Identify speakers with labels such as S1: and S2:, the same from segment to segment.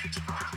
S1: critical.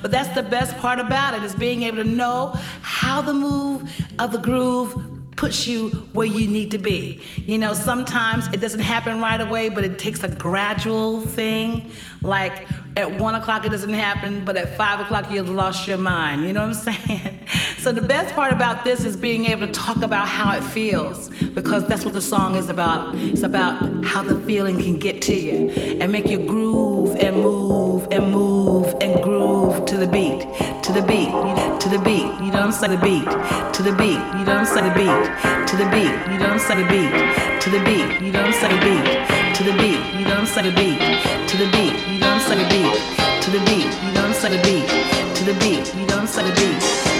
S1: But that's the best part about it is being able to know how the move of the groove puts you where you need to be. You know, sometimes it doesn't happen right away, but it takes a gradual thing. Like at one o'clock it doesn't happen, but at five o'clock you've lost your mind. You know what I'm saying? So the best part about this is being able to talk about how it feels, because that's what the song is about. It's about how the feeling can get to you and make you groove and move and move and groove to the beat, to the beat, to the beat. You know what I'm saying? The beat, to the beat. You know what I'm saying? The beat, to the beat. You know what I'm saying? The beat, to the beat. You know what I'm saying? The beat, to the beat. You know what I'm saying? The beat, to the beat. You know what I'm saying? The beat, to the beat. You know what I'm? The beat, to the beat. You know what I'm saying? The beat.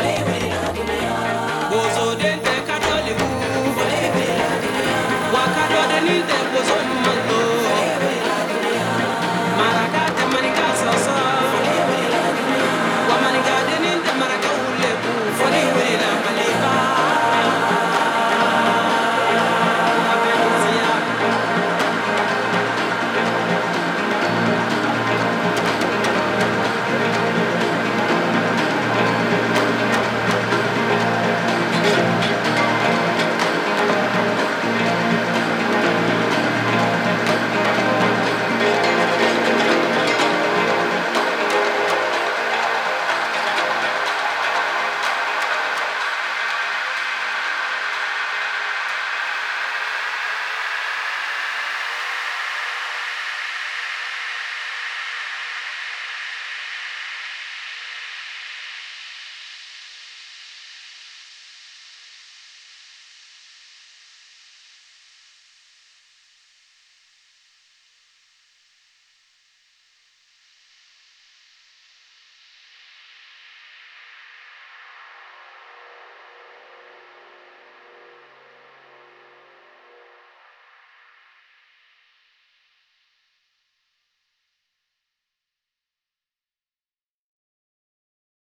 S2: Bozo den